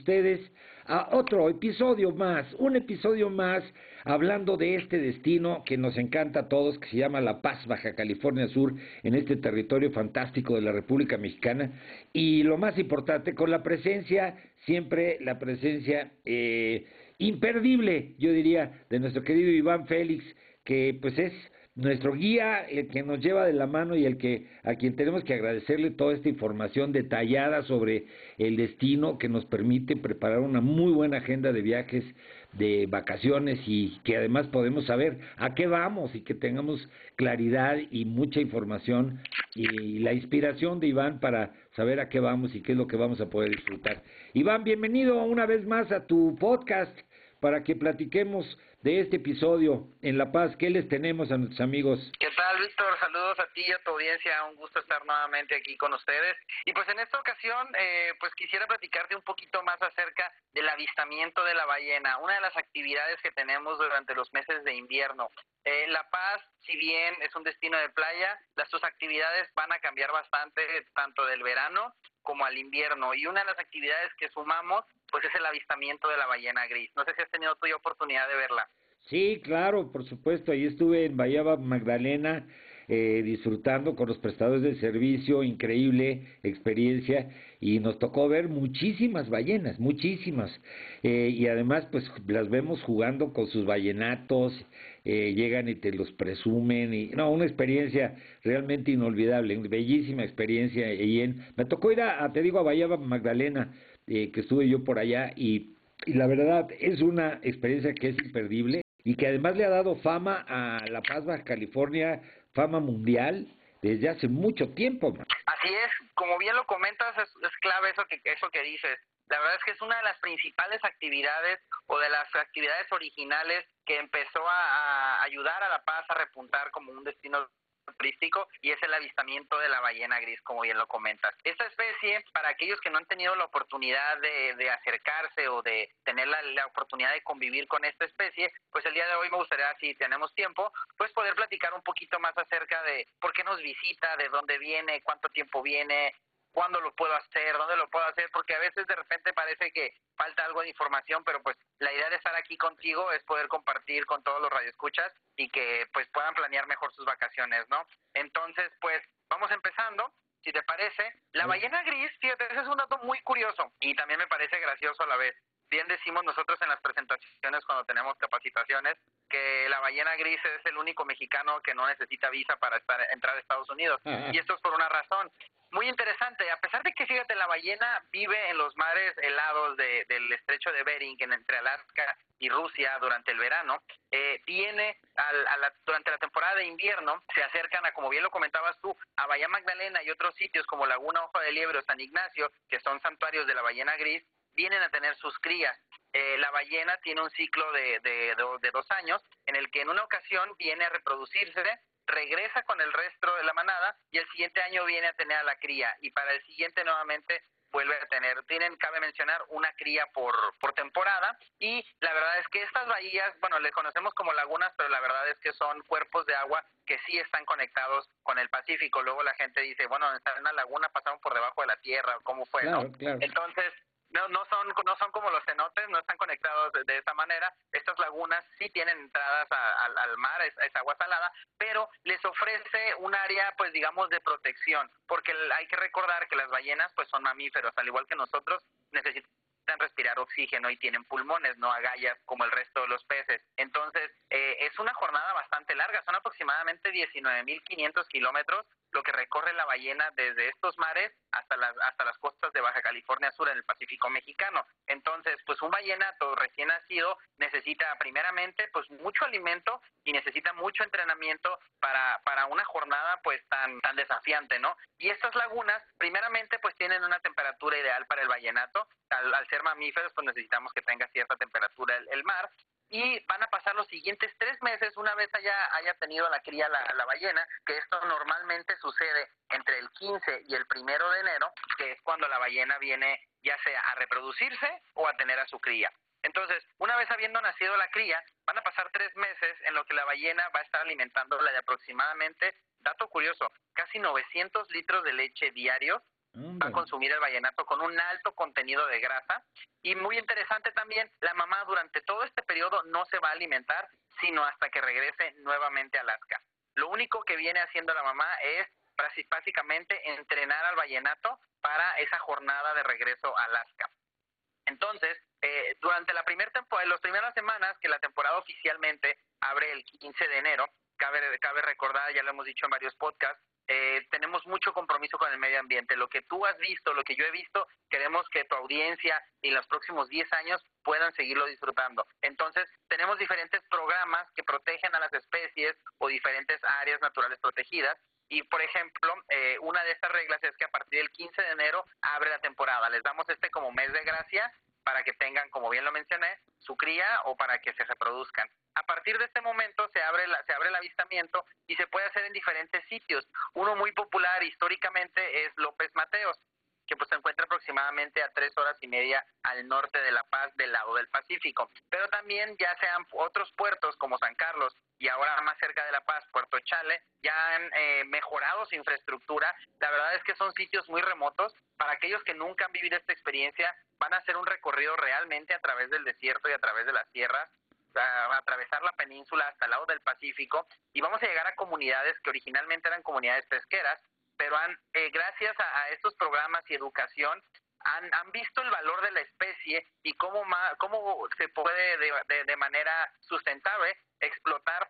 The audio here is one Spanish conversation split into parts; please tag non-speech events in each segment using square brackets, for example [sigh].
Ustedes a otro episodio más, un episodio más hablando de este destino que nos encanta a todos, que se llama La Paz, Baja California Sur, en este territorio fantástico de la República Mexicana. Y lo más importante, con la presencia, siempre la presencia eh, imperdible, yo diría, de nuestro querido Iván Félix, que pues es nuestro guía, el que nos lleva de la mano y el que a quien tenemos que agradecerle toda esta información detallada sobre el destino que nos permite preparar una muy buena agenda de viajes, de vacaciones y que además podemos saber a qué vamos y que tengamos claridad y mucha información y la inspiración de Iván para saber a qué vamos y qué es lo que vamos a poder disfrutar. Iván, bienvenido una vez más a tu podcast para que platiquemos de este episodio en La Paz. ¿Qué les tenemos a nuestros amigos? ¿Qué tal, Víctor? Saludos a ti y a tu audiencia. Un gusto estar nuevamente aquí con ustedes. Y pues en esta ocasión, eh, pues quisiera platicarte un poquito más acerca del avistamiento de la ballena, una de las actividades que tenemos durante los meses de invierno. Eh, la Paz, si bien es un destino de playa, las sus actividades van a cambiar bastante tanto del verano como al invierno. Y una de las actividades que sumamos, pues es el avistamiento de la ballena gris. No sé si has tenido tu oportunidad de verla. Sí, claro, por supuesto. Ahí estuve en Bahía Magdalena eh, disfrutando con los prestadores de servicio, increíble experiencia. Y nos tocó ver muchísimas ballenas, muchísimas. Eh, y además, pues las vemos jugando con sus ballenatos, eh, llegan y te los presumen. y No, una experiencia realmente inolvidable, bellísima experiencia. Y en, me tocó ir a, te digo, a Bahía Magdalena, que estuve yo por allá, y, y la verdad es una experiencia que es imperdible y que además le ha dado fama a La Paz, Baja California, fama mundial desde hace mucho tiempo. Así es, como bien lo comentas, es, clave eso que, eso que dices. La verdad es que es una de las principales actividades o de las actividades originales que empezó a ayudar a La Paz a repuntar como un destino y es el avistamiento de la ballena gris, como bien lo comentas. Esta especie, para aquellos que no han tenido la oportunidad de, acercarse o de tener la, oportunidad de convivir con esta especie, pues el día de hoy me gustaría, si tenemos tiempo, pues poder platicar un poquito más acerca de por qué nos visita, de dónde viene, cuánto tiempo viene, cuándo lo puedo hacer, dónde lo puedo hacer, porque a veces de repente parece que falta algo de información, pero pues la idea de estar aquí contigo es poder compartir con todos los radioescuchas y que pues puedan planear mejor sus vacaciones, ¿no? Entonces, pues vamos empezando. Si te parece, la ballena gris, fíjate, ese es un dato muy curioso y también me parece gracioso a la vez. Bien decimos nosotros en las presentaciones cuando tenemos capacitaciones que la ballena gris es el único mexicano que no necesita visa para estar, entrar a Estados Unidos. Y esto es por una razón muy interesante. A pesar de que, fíjate, la ballena vive en los mares helados del estrecho de Bering, entre Alaska y Rusia durante el verano, eh, viene a durante la temporada de invierno, se acercan a, como bien lo comentabas tú, a Bahía Magdalena y otros sitios como Laguna Ojo de Liebre o San Ignacio, que son santuarios de la ballena gris, vienen a tener sus crías. Eh, la ballena tiene un ciclo de, de, de, dos años en el que en una ocasión viene a reproducirse regresa con el resto de la manada y el siguiente año viene a tener a la cría. Y para el siguiente nuevamente vuelve a tener, tienen, cabe mencionar, una cría por, por temporada. Y la verdad es que estas bahías, bueno, le conocemos como lagunas, pero la verdad es que son cuerpos de agua que sí están conectados con el Pacífico. Luego la gente dice, bueno, están en una laguna, pasaron por debajo de la tierra, ¿cómo fue? Entonces, no, no son no son como los cenotes, no están conectados de, esa manera. Estas lagunas sí tienen entradas al mar, es, agua salada, pero les ofrece un área, pues digamos, de protección, porque hay que recordar que las ballenas, pues son mamíferos, al igual que nosotros, necesitan necesitan respirar oxígeno y tienen pulmones, no agallas como el resto de los peces. Entonces, eh, es una jornada bastante larga, son aproximadamente 19.500 kilómetros lo que recorre la ballena desde estos mares hasta las hasta las costas de Baja California Sur en el Pacífico mexicano. Entonces, pues un ballenato recién nacido necesita primeramente pues mucho alimento y necesita mucho entrenamiento para para una jornada pues tan tan desafiante, ¿no? Y estas lagunas primeramente pues tienen una temperatura ideal para el ballenato. Al, ser mamíferos pues necesitamos que tenga cierta temperatura el mar y van a pasar los siguientes tres meses una vez haya, haya tenido la cría la, la, ballena, que esto normalmente sucede entre el 15 y el primero de enero, que es cuando la ballena viene ya sea a reproducirse o a tener a su cría. Entonces, una vez habiendo nacido la cría, van a pasar tres meses en lo que la ballena va a estar alimentándola de aproximadamente, dato curioso, casi 900 litros de leche diarios va a consumir el vallenato con un alto contenido de grasa. Y muy interesante también, la mamá durante todo este periodo no se va a alimentar, sino hasta que regrese nuevamente a Alaska. Lo único que viene haciendo la mamá es básicamente entrenar al vallenato para esa jornada de regreso a Alaska. Entonces, eh, durante la primera temporada, las primeras semanas que la temporada oficialmente abre el 15 de enero, cabe, cabe recordar, ya lo hemos dicho en varios podcasts, eh, tenemos mucho compromiso con el medio ambiente. Lo que tú has visto, lo que yo he visto, queremos que tu audiencia en los próximos 10 años puedan seguirlo disfrutando. Entonces, tenemos diferentes programas que protegen a las especies o diferentes áreas naturales protegidas. Y, por ejemplo, eh, una de estas reglas es que a partir del 15 de enero abre la temporada. Les damos este como mes de gracia para que tengan, como bien lo mencioné, su cría o para que se reproduzcan. A partir de este momento se abre, la, se abre el avistamiento y se puede hacer en diferentes sitios. Uno muy popular históricamente es López Mateos, que pues se encuentra aproximadamente a tres horas y media al norte de La Paz del lado del Pacífico. Pero también ya sean otros puertos como San Carlos y ahora más cerca de La Paz, Puerto Chale, ya han eh, mejorado su infraestructura. La verdad es que son sitios muy remotos. Para aquellos que nunca han vivido esta experiencia, van a hacer un recorrido realmente a través del desierto y a través de las sierras a atravesar la península hasta el lado del Pacífico y vamos a llegar a comunidades que originalmente eran comunidades pesqueras, pero han, eh, gracias a, estos programas y educación han, visto el valor de la especie y cómo, cómo se puede de, de manera sustentable explotar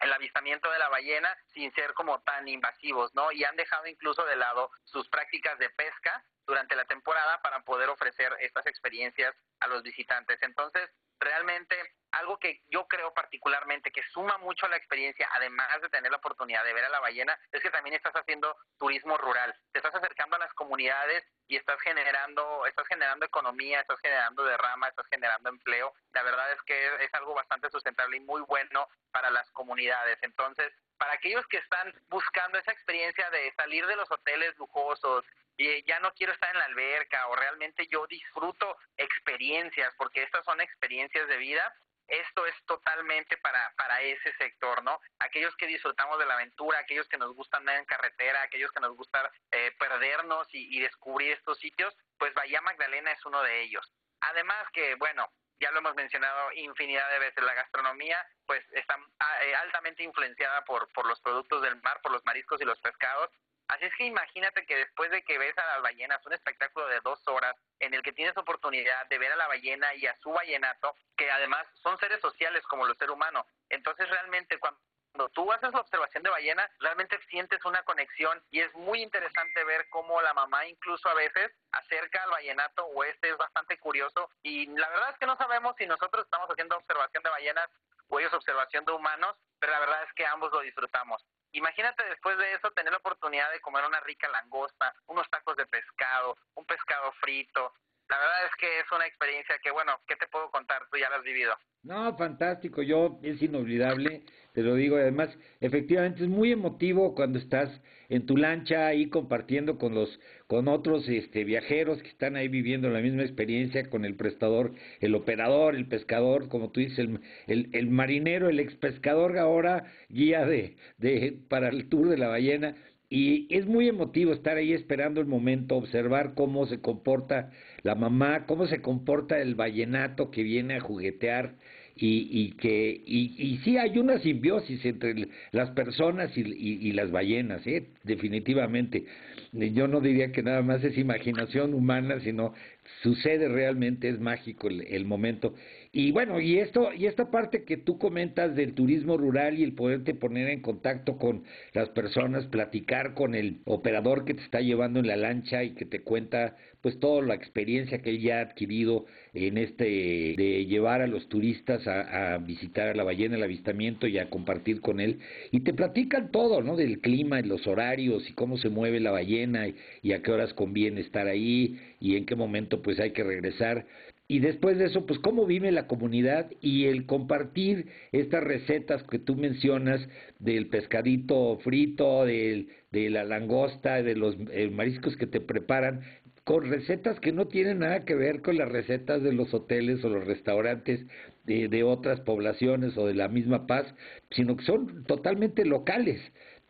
el avistamiento de la ballena sin ser como tan invasivos, ¿no? Y han dejado incluso de lado sus prácticas de pesca durante la temporada para poder ofrecer estas experiencias a los visitantes. Entonces, realmente algo que yo creo particularmente que suma mucho a la experiencia, además de tener la oportunidad de ver a la ballena, es que también estás haciendo turismo rural. Te estás acercando a las comunidades y estás generando, estás generando economía, estás generando derrama, estás generando empleo. La verdad es que es algo bastante sustentable y muy bueno para las comunidades. Entonces, para aquellos que están buscando esa experiencia de salir de los hoteles lujosos y ya no quiero estar en la alberca o realmente yo disfruto experiencias porque estas son experiencias de vida, esto es totalmente para, para ese sector, ¿no? Aquellos que disfrutamos de la aventura, aquellos que nos gustan andar en carretera, aquellos que nos gusta eh, perdernos y, descubrir estos sitios, pues Bahía Magdalena es uno de ellos. Además que, bueno, ya lo hemos mencionado infinidad de veces, la gastronomía pues está ah, eh, altamente influenciada por, por los productos del mar, por los mariscos y los pescados. Así es que imagínate que después de que ves a las ballenas, un espectáculo de dos horas en el que tienes oportunidad de ver a la ballena y a su ballenato, que además son seres sociales como los seres humanos. Entonces realmente cuando cuando tú haces la observación de ballena, realmente sientes una conexión y es muy interesante ver cómo la mamá incluso a veces acerca al vallenato o este es bastante curioso y la verdad es que no sabemos si nosotros estamos haciendo observación de ballenas o ellos observación de humanos, pero la verdad es que ambos lo disfrutamos. Imagínate después de eso tener la oportunidad de comer una rica langosta, unos tacos de pescado, un pescado frito. La verdad es que es una experiencia que, bueno, ¿qué te puedo contar? Tú ya la has vivido. No, fantástico, yo es inolvidable, te lo digo, además, efectivamente es muy emotivo cuando estás en tu lancha ahí compartiendo con los con otros este viajeros que están ahí viviendo la misma experiencia con el prestador, el operador, el pescador, como tú dices, el, el, marinero, el ex pescador ahora guía de, de para el tour de la ballena. Y es muy emotivo estar ahí esperando el momento, observar cómo se comporta la mamá, cómo se comporta el vallenato que viene a juguetear y, y que y, y sí hay una simbiosis entre las personas y, y, las ballenas, ¿eh? definitivamente. Yo no diría que nada más es imaginación humana, sino sucede realmente, es mágico el, momento. Y bueno, y esto, y esta parte que tú comentas del turismo rural y el poderte poner en contacto con las personas, platicar con el operador que te está llevando en la lancha y que te cuenta pues toda la experiencia que él ya ha adquirido en este de llevar a los turistas a, visitar a la ballena, el avistamiento y a compartir con él. Y te platican todo, ¿no? Del clima, y los horarios y cómo se mueve la ballena y, y a qué horas conviene estar ahí y en qué momento pues hay que regresar. Y después de eso, pues cómo vive la comunidad y el compartir estas recetas que tú mencionas del pescadito frito, de la langosta, de los eh, mariscos que te preparan, con recetas que no tienen nada que ver con las recetas de los hoteles o los restaurantes de, de otras poblaciones o de la misma paz, sino que son totalmente locales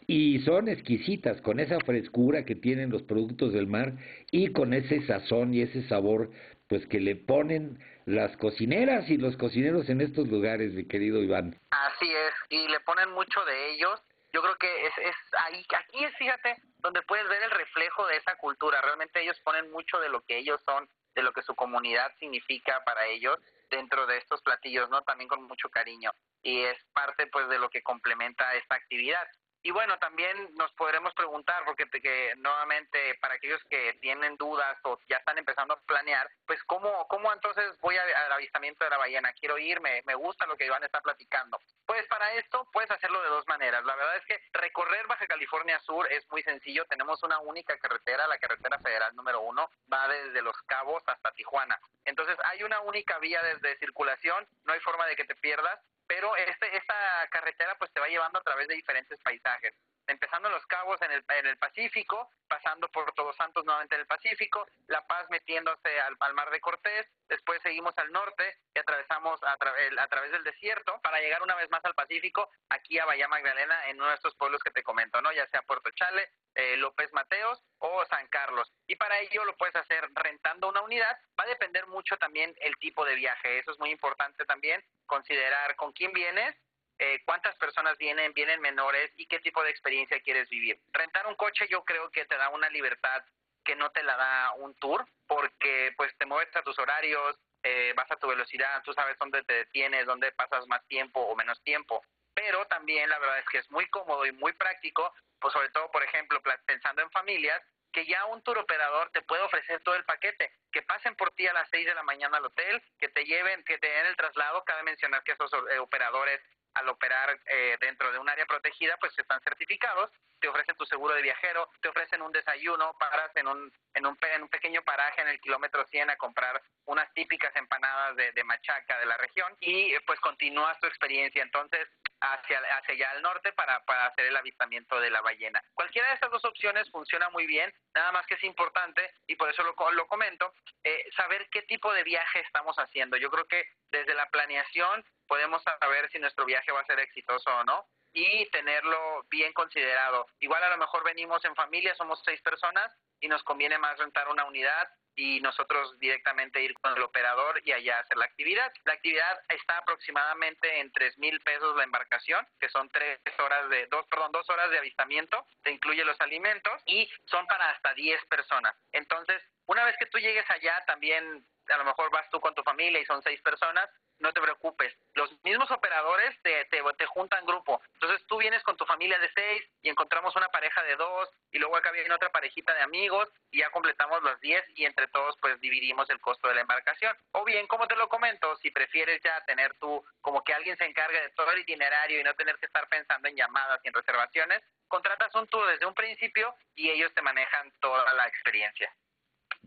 y son exquisitas con esa frescura que tienen los productos del mar y con ese sazón y ese sabor pues que le ponen las cocineras y los cocineros en estos lugares, mi querido Iván. Así es, y le ponen mucho de ellos. Yo creo que es, es ahí, aquí es, fíjate, donde puedes ver el reflejo de esa cultura. Realmente ellos ponen mucho de lo que ellos son, de lo que su comunidad significa para ellos dentro de estos platillos, ¿no? También con mucho cariño. Y es parte, pues, de lo que complementa esta actividad. Y bueno, también nos podremos preguntar, porque que, nuevamente para aquellos que tienen dudas o ya están empezando a planear, pues cómo, cómo entonces voy al avistamiento de la ballena, quiero ir, me, me gusta lo que Iván está platicando. Pues para esto puedes hacerlo de dos maneras. La verdad es que recorrer Baja California Sur es muy sencillo. Tenemos una única carretera, la carretera federal número uno, va desde Los Cabos hasta Tijuana. Entonces hay una única vía desde circulación, no hay forma de que te pierdas pero este, esta carretera pues te va llevando a través de diferentes paisajes empezando en Los Cabos en el, en el Pacífico, pasando por Todos Santos nuevamente en el Pacífico, La Paz metiéndose al, Mar de Cortés, después seguimos al norte y atravesamos a, a, través del desierto para llegar una vez más al Pacífico, aquí a Bahía Magdalena, en uno de estos pueblos que te comento, ¿no? ya sea Puerto Chale, eh, López Mateos o San Carlos. Y para ello lo puedes hacer rentando una unidad. Va a depender mucho también el tipo de viaje. Eso es muy importante también, considerar con quién vienes, eh, cuántas personas vienen, vienen menores y qué tipo de experiencia quieres vivir. Rentar un coche yo creo que te da una libertad que no te la da un tour porque pues te mueves a tus horarios, eh, vas a tu velocidad, tú sabes dónde te detienes, dónde pasas más tiempo o menos tiempo. Pero también la verdad es que es muy cómodo y muy práctico pues sobre todo, por ejemplo, pensando en familias, que ya un tour operador te puede ofrecer todo el paquete, que pasen por ti a las 6 de la mañana al hotel, que te lleven, que te den el traslado, cabe mencionar que esos eh, operadores al operar eh, dentro de un área protegida, pues están certificados, te ofrecen tu seguro de viajero, te ofrecen un desayuno, paras en un, en un, en un pequeño paraje en el kilómetro 100 a comprar unas típicas empanadas de, de machaca de la región y pues continúas tu experiencia. Entonces, hacia, hacia allá al norte para, para hacer el avistamiento de la ballena. Cualquiera de estas dos opciones funciona muy bien, nada más que es importante, y por eso lo, lo comento, eh, saber qué tipo de viaje estamos haciendo. Yo creo que desde la planeación podemos saber si nuestro viaje va a ser exitoso o no y tenerlo bien considerado. Igual a lo mejor venimos en familia, somos seis personas y nos conviene más rentar una unidad y nosotros directamente ir con el operador y allá hacer la actividad. La actividad está aproximadamente en tres mil pesos la embarcación, que son tres horas de, dos, perdón, dos horas de avistamiento, te incluye los alimentos y son para hasta diez personas. Entonces, una vez que tú llegues allá, también a lo mejor vas tú con tu familia y son seis personas, no te preocupes. Los mismos operadores te, te, te, juntan grupo. Entonces tú vienes con tu familia de seis y encontramos una pareja de dos y luego acá viene otra parejita de amigos y ya completamos los diez y entre todos pues dividimos el costo de la embarcación. O bien, como te lo comento, si prefieres ya tener tú como que alguien se encargue de todo el itinerario y no tener que estar pensando en llamadas y en reservaciones, contratas un tour desde un principio y ellos te manejan toda la experiencia.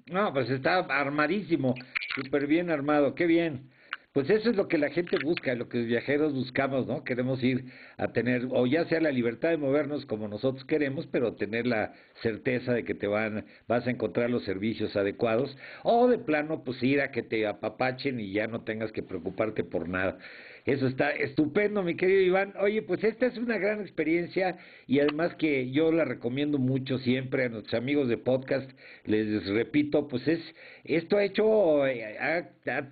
No, pues está armadísimo, súper bien armado, qué bien. Pues eso es lo que la gente busca, lo que los viajeros buscamos, ¿no? Queremos ir a tener, o ya sea la libertad de movernos como nosotros queremos, pero tener la certeza de que te van, vas a encontrar los servicios adecuados, o de plano, pues ir a que te apapachen y ya no tengas que preocuparte por nada. Eso está estupendo, mi querido Iván. Oye, pues esta es una gran experiencia y además que yo la recomiendo mucho siempre a nuestros amigos de podcast. Les repito, pues es esto ha hecho, eh, ha,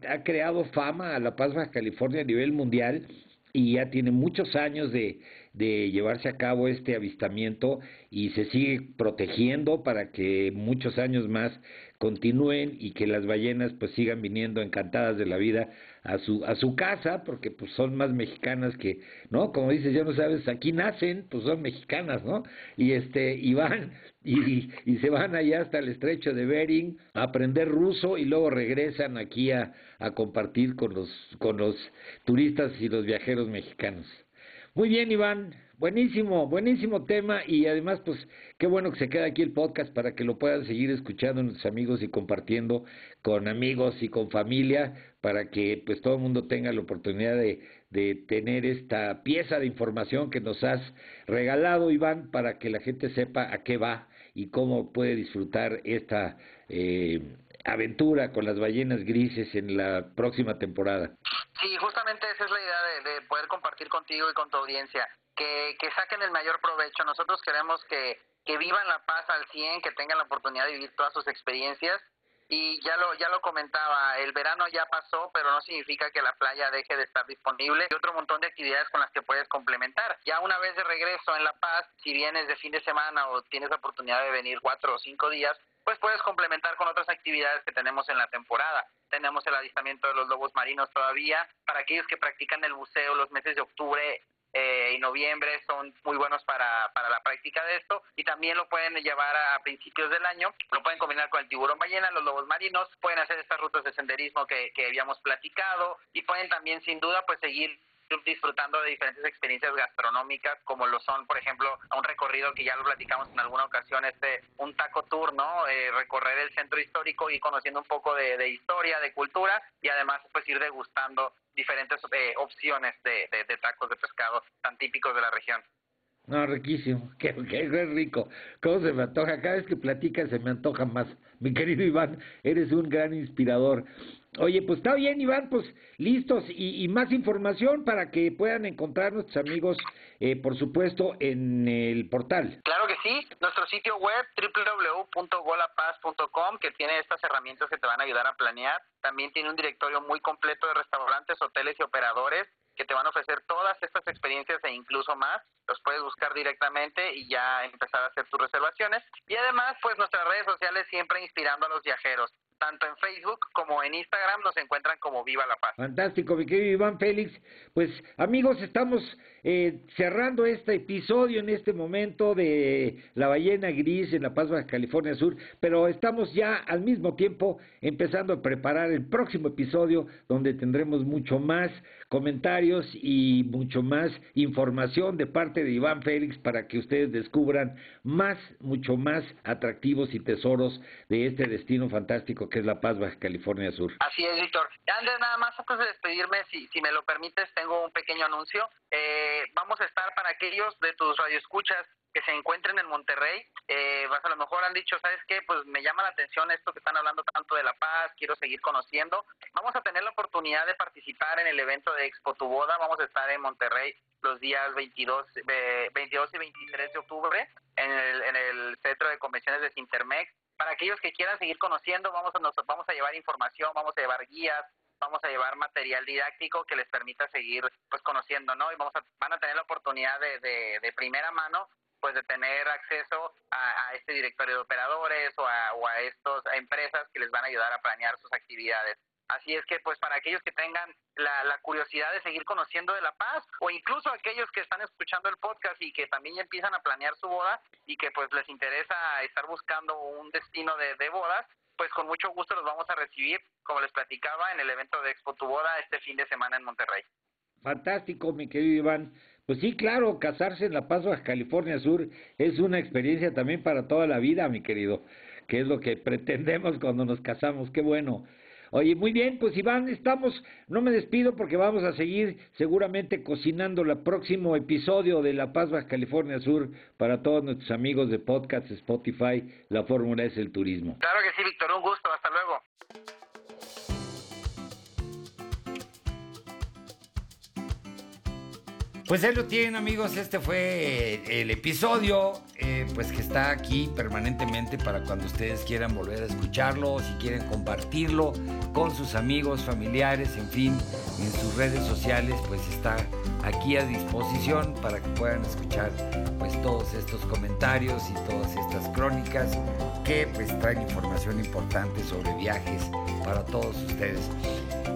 ha, creado fama a La Paz Baja California a nivel mundial y ya tiene muchos años de, de llevarse a cabo este avistamiento y se sigue protegiendo para que muchos años más continúen y que las ballenas pues sigan viniendo encantadas de la vida a su a su casa porque pues son más mexicanas que no como dices ya no sabes aquí nacen pues son mexicanas no y este y van [laughs] y, y se van allá hasta el estrecho de Bering a aprender ruso y luego regresan aquí a, a compartir con los con los turistas y los viajeros mexicanos muy bien Iván. Buenísimo, buenísimo tema y además pues qué bueno que se queda aquí el podcast para que lo puedan seguir escuchando nuestros amigos y compartiendo con amigos y con familia para que pues todo el mundo tenga la oportunidad de, de tener esta pieza de información que nos has regalado Iván para que la gente sepa a qué va y cómo puede disfrutar esta eh, aventura con las ballenas grises en la próxima temporada. Sí, justamente esa es la idea de, de poder compartir contigo y con tu audiencia que, que saquen el mayor provecho. Nosotros queremos que, que vivan la paz al 100, que tengan la oportunidad de vivir todas sus experiencias. Y ya lo, ya lo comentaba, el verano ya pasó, pero no significa que la playa deje de estar disponible y otro montón de actividades con las que puedes complementar. Ya una vez de regreso en La Paz, si vienes de fin de semana o tienes la oportunidad de venir cuatro o cinco días, pues puedes complementar con otras actividades que tenemos en la temporada. Tenemos el avistamiento de los lobos marinos todavía. Para aquellos que practican el buceo los meses de octubre eh, y noviembre son muy buenos para, para la práctica de esto y también lo pueden llevar a principios del año, lo pueden combinar con el tiburón ballena, los lobos marinos, pueden hacer estas rutas de senderismo que, que habíamos platicado y pueden también sin duda pues seguir disfrutando de diferentes experiencias gastronómicas como lo son por ejemplo un recorrido que ya lo platicamos en alguna ocasión este un taco tour no eh, recorrer el centro histórico y conociendo un poco de, de, historia de cultura y además pues ir degustando diferentes eh, opciones de, de, de tacos de pescado tan típicos de la región no, riquísimo, qué, qué, rico. ¿Cómo se me antoja? Cada vez que platicas se me antoja más. Mi querido Iván, eres un gran inspirador. Oye, pues está bien, Iván, pues listos y, y más información para que puedan encontrar nuestros amigos, eh, por supuesto, en el portal. Claro que sí, nuestro sitio web www.golapaz.com que tiene estas herramientas que te van a ayudar a planear. También tiene un directorio muy completo de restaurantes, hoteles y operadores que te van a ofrecer todas estas experiencias e incluso más. Los puedes buscar directamente y ya empezar a hacer tus reservaciones. Y además, pues nuestras redes sociales siempre inspirando a los viajeros. Tanto en Facebook como en Instagram nos encuentran como Viva la Paz. Fantástico, mi querido Iván Félix. Pues amigos, estamos eh, cerrando este episodio en este momento de La Ballena Gris en La Paz, Baja California Sur, pero estamos ya al mismo tiempo empezando a preparar el próximo episodio donde tendremos mucho más comentarios y mucho más información de parte de Iván Félix para que ustedes descubran más, mucho más atractivos y tesoros de este destino fantástico que es La Paz, California Sur. Así es, Víctor. Andrés, nada más antes de despedirme, si, si me lo permites, tengo un pequeño anuncio. Eh, vamos a estar para aquellos de tus radioescuchas que se encuentren en Monterrey, eh, a lo mejor han dicho, ¿sabes qué? Pues me llama la atención esto que están hablando tanto de La Paz, quiero seguir conociendo. Vamos a tener la oportunidad de participar en el evento de Expo Tu Boda, vamos a estar en Monterrey los días 22, eh, 22 y 23 de octubre en el, en el Centro de Convenciones de Sintermex. Para aquellos que quieran seguir conociendo, vamos a, nos, vamos a llevar información, vamos a llevar guías, vamos a llevar material didáctico que les permita seguir pues conociendo, ¿no? Y vamos a, van a tener la oportunidad de, de, primera mano pues de tener acceso a, a este directorio de operadores o a, o a estas empresas que les van a ayudar a planear sus actividades. Así es que, pues, para aquellos que tengan la, curiosidad de seguir conociendo de La Paz, o incluso aquellos que están escuchando el podcast y que también ya empiezan a planear su boda y que, pues, les interesa estar buscando un destino de, de bodas, pues con mucho gusto los vamos a recibir, como les platicaba, en el evento de Expo Tu Boda este fin de semana en Monterrey. Fantástico, mi querido Iván. Pues sí, claro, casarse en La Paz, Baja California Sur es una experiencia también para toda la vida, mi querido, que es lo que [laughs] pretendemos cuando nos casamos. Qué bueno. Oye, muy bien, pues Iván, estamos, no me despido porque vamos a seguir seguramente cocinando el próximo episodio de La Paz Baja California Sur para todos nuestros amigos de podcast Spotify, La Fórmula es el Turismo. Claro que sí, Víctor, un gusto, hasta luego. Pues ahí lo tienen amigos, este fue el episodio, eh, pues que está aquí permanentemente para cuando ustedes quieran volver a escucharlo, o si quieren compartirlo con sus amigos, familiares, en fin, en sus redes sociales, pues está aquí a disposición para que puedan escuchar pues todos estos comentarios y todas estas crónicas que pues traen información importante sobre viajes para todos ustedes.